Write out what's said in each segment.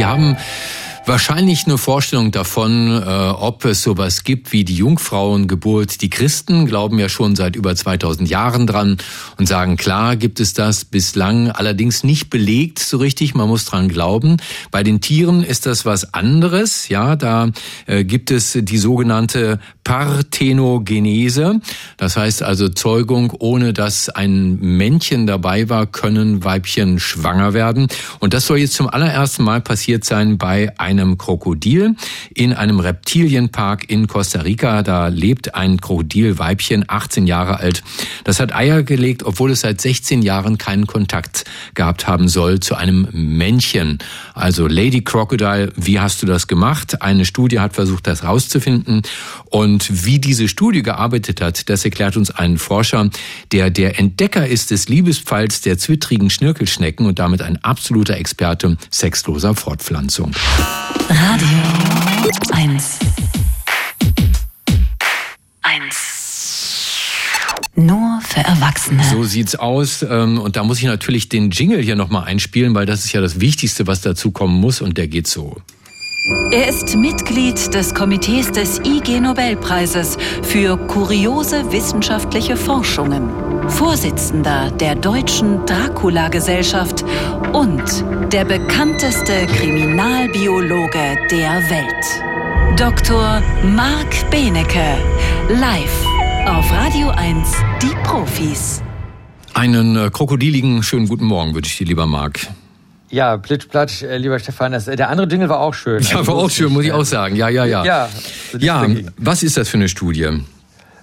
Die haben wahrscheinlich eine Vorstellung davon, äh, ob es sowas gibt wie die Jungfrauengeburt. Die Christen glauben ja schon seit über 2000 Jahren dran und sagen, klar gibt es das bislang allerdings nicht belegt so richtig. Man muss dran glauben. Bei den Tieren ist das was anderes. Ja, da äh, gibt es die sogenannte Parthenogenese. Das heißt also Zeugung, ohne dass ein Männchen dabei war, können Weibchen schwanger werden. Und das soll jetzt zum allerersten Mal passiert sein bei einem Krokodil in einem Reptilienpark in Costa Rica. Da lebt ein Krokodilweibchen, 18 Jahre alt. Das hat Eier gelegt, obwohl es seit 16 Jahren keinen Kontakt gehabt haben soll zu einem Männchen. Also Lady Crocodile, wie hast du das gemacht? Eine Studie hat versucht, das rauszufinden. Und wie diese Studie gearbeitet hat, das erklärt uns ein Forscher, der der Entdecker ist des Liebespfeils der zwittrigen Schnirkelschnecken und damit ein absoluter Experte sexloser Fortpflanzung. Radio 1. 1. Nur für Erwachsene. So sieht's aus. Ähm, und da muss ich natürlich den Jingle hier nochmal einspielen, weil das ist ja das Wichtigste, was dazu kommen muss. Und der geht so. Er ist Mitglied des Komitees des IG Nobelpreises für kuriose wissenschaftliche Forschungen, Vorsitzender der Deutschen Dracula-Gesellschaft und der bekannteste Kriminalbiologe der Welt. Dr. Marc Benecke, live auf Radio 1, die Profis. Einen äh, krokodiligen schönen guten Morgen wünsche ich dir, lieber Marc. Ja, plitsch, äh, lieber Stefan. Das, äh, der andere Jingle war auch schön. Ja, war auch schön, muss ich auch sagen. Ja, ja, ja. Ja, ja was ist das für eine Studie?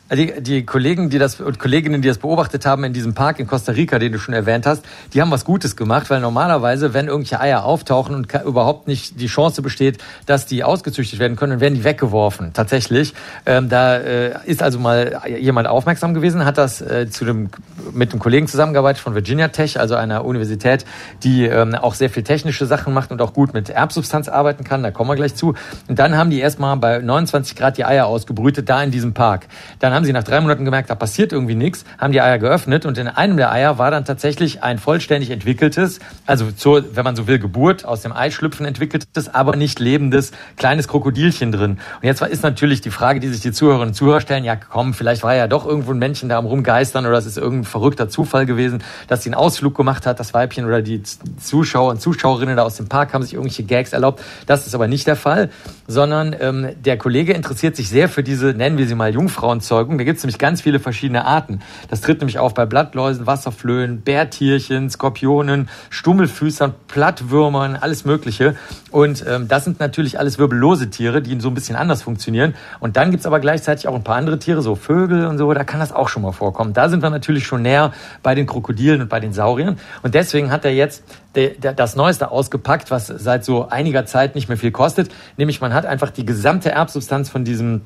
Die, die Kollegen, die das und Kolleginnen, die das beobachtet haben in diesem Park in Costa Rica, den du schon erwähnt hast, die haben was Gutes gemacht, weil normalerweise, wenn irgendwelche Eier auftauchen und überhaupt nicht die Chance besteht, dass die ausgezüchtet werden können, werden die weggeworfen. Tatsächlich. Ähm, da äh, ist also mal jemand aufmerksam gewesen, hat das äh, zu dem, mit einem Kollegen zusammengearbeitet von Virginia Tech, also einer Universität, die ähm, auch sehr viel technische Sachen macht und auch gut mit Erbsubstanz arbeiten kann. Da kommen wir gleich zu. Und dann haben die erstmal bei 29 Grad die Eier ausgebrütet, da in diesem Park. Dann haben sie nach drei Monaten gemerkt, da passiert irgendwie nichts, haben die Eier geöffnet und in einem der Eier war dann tatsächlich ein vollständig entwickeltes, also zur, wenn man so will, Geburt aus dem Eischlüpfen entwickeltes, aber nicht lebendes kleines Krokodilchen drin. Und jetzt ist natürlich die Frage, die sich die Zuhörerinnen und Zuhörer stellen, ja komm, vielleicht war ja doch irgendwo ein Männchen da am rumgeistern oder es ist irgendein verrückter Zufall gewesen, dass sie einen Ausflug gemacht hat, das Weibchen oder die Zuschauer und Zuschauerinnen da aus dem Park haben sich irgendwelche Gags erlaubt. Das ist aber nicht der Fall, sondern ähm, der Kollege interessiert sich sehr für diese, nennen wir sie mal Jungfrauenzeugung, Verfolgung. Da gibt es nämlich ganz viele verschiedene Arten. Das tritt nämlich auf bei Blattläusen, Wasserflöhen, Bärtierchen, Skorpionen, Stummelfüßern, Plattwürmern, alles Mögliche. Und ähm, das sind natürlich alles wirbellose Tiere, die so ein bisschen anders funktionieren. Und dann gibt es aber gleichzeitig auch ein paar andere Tiere, so Vögel und so, da kann das auch schon mal vorkommen. Da sind wir natürlich schon näher bei den Krokodilen und bei den Sauriern. Und deswegen hat er jetzt das Neueste ausgepackt, was seit so einiger Zeit nicht mehr viel kostet. Nämlich man hat einfach die gesamte Erbsubstanz von diesem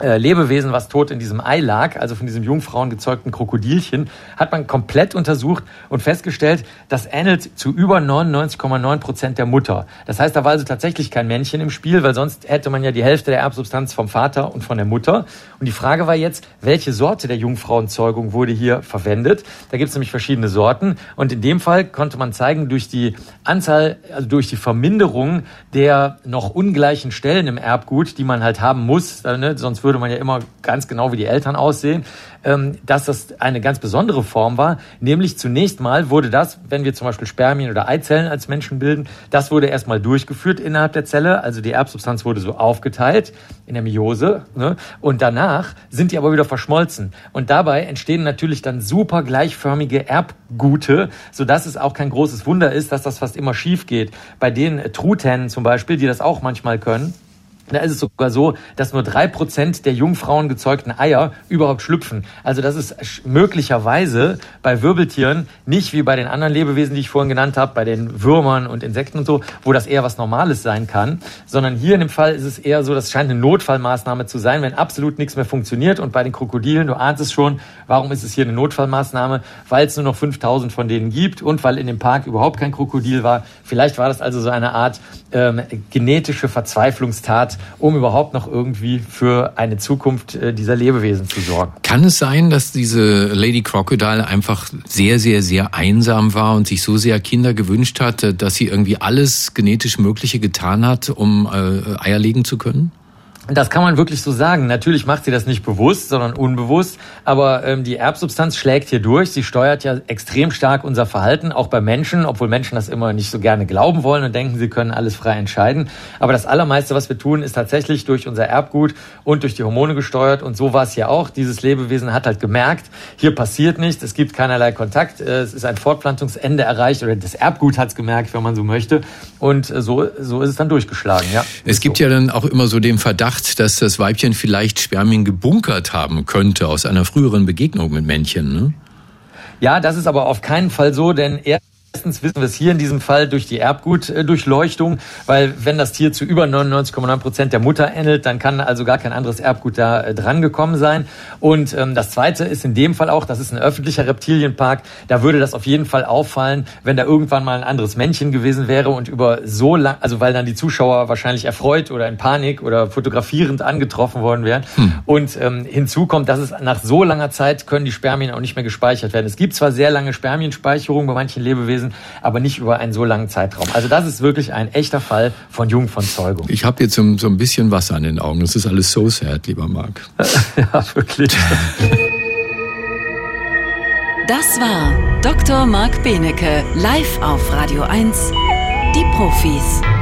äh, Lebewesen, was tot in diesem Ei lag, also von diesem jungfrauengezeugten Krokodilchen, hat man komplett untersucht und festgestellt, das ähnelt zu über 99,9 Prozent der Mutter. Das heißt, da war also tatsächlich kein Männchen im Spiel, weil sonst hätte man ja die Hälfte der Erbsubstanz vom Vater und von der Mutter. Und die Frage war jetzt, welche Sorte der Jungfrauenzeugung wurde hier verwendet? Da gibt es nämlich verschiedene Sorten. Und in dem Fall konnte man zeigen, durch die Anzahl, also durch die Verminderung der noch ungleichen Stellen im Erbgut, die man halt haben muss, ne, sonst würde würde man ja immer ganz genau wie die Eltern aussehen, ähm, dass das eine ganz besondere Form war. Nämlich zunächst mal wurde das, wenn wir zum Beispiel Spermien oder Eizellen als Menschen bilden, das wurde erstmal durchgeführt innerhalb der Zelle. Also die Erbsubstanz wurde so aufgeteilt in der Meiose. Ne? Und danach sind die aber wieder verschmolzen. Und dabei entstehen natürlich dann super gleichförmige Erbgute, sodass es auch kein großes Wunder ist, dass das fast immer schief geht. Bei den Truthähnen zum Beispiel, die das auch manchmal können, da ist es sogar so, dass nur drei Prozent der Jungfrauen gezeugten Eier überhaupt schlüpfen. Also das ist möglicherweise bei Wirbeltieren nicht wie bei den anderen Lebewesen, die ich vorhin genannt habe, bei den Würmern und Insekten und so, wo das eher was Normales sein kann, sondern hier in dem Fall ist es eher so, das scheint eine Notfallmaßnahme zu sein, wenn absolut nichts mehr funktioniert. Und bei den Krokodilen, du ahnst es schon, warum ist es hier eine Notfallmaßnahme? Weil es nur noch 5000 von denen gibt und weil in dem Park überhaupt kein Krokodil war. Vielleicht war das also so eine Art ähm, genetische Verzweiflungstat, um überhaupt noch irgendwie für eine Zukunft äh, dieser Lebewesen zu sorgen. Kann es sein, dass diese Lady Crocodile einfach sehr, sehr, sehr einsam war und sich so sehr Kinder gewünscht hat, dass sie irgendwie alles genetisch Mögliche getan hat, um äh, Eier legen zu können? Das kann man wirklich so sagen. Natürlich macht sie das nicht bewusst, sondern unbewusst. Aber ähm, die Erbsubstanz schlägt hier durch. Sie steuert ja extrem stark unser Verhalten, auch bei Menschen, obwohl Menschen das immer nicht so gerne glauben wollen und denken, sie können alles frei entscheiden. Aber das Allermeiste, was wir tun, ist tatsächlich durch unser Erbgut und durch die Hormone gesteuert. Und so war es hier auch. Dieses Lebewesen hat halt gemerkt, hier passiert nichts, es gibt keinerlei Kontakt, äh, es ist ein Fortpflanzungsende erreicht oder das Erbgut hat es gemerkt, wenn man so möchte. Und äh, so, so ist es dann durchgeschlagen. Ja. Es gibt so. ja dann auch immer so den Verdacht, Verdacht, dass das Weibchen vielleicht Spermien gebunkert haben könnte aus einer früheren Begegnung mit Männchen. Ne? Ja, das ist aber auf keinen Fall so, denn er Erstens wissen wir es hier in diesem Fall durch die Erbgutdurchleuchtung, weil wenn das Tier zu über 99,9 Prozent der Mutter ähnelt, dann kann also gar kein anderes Erbgut da äh, dran gekommen sein. Und ähm, das Zweite ist in dem Fall auch, das ist ein öffentlicher Reptilienpark, da würde das auf jeden Fall auffallen, wenn da irgendwann mal ein anderes Männchen gewesen wäre und über so lang, also weil dann die Zuschauer wahrscheinlich erfreut oder in Panik oder fotografierend angetroffen worden wären. Hm. Und ähm, hinzu kommt, dass es nach so langer Zeit können die Spermien auch nicht mehr gespeichert werden. Es gibt zwar sehr lange Spermienspeicherung bei manchen Lebewesen, gewesen, aber nicht über einen so langen Zeitraum. Also das ist wirklich ein echter Fall von Jungfernzeugung. Ich habe jetzt so, so ein bisschen Wasser an den Augen. Das ist alles so sad, lieber Marc. ja, wirklich. Das war Dr. Marc Benecke live auf Radio 1. Die Profis.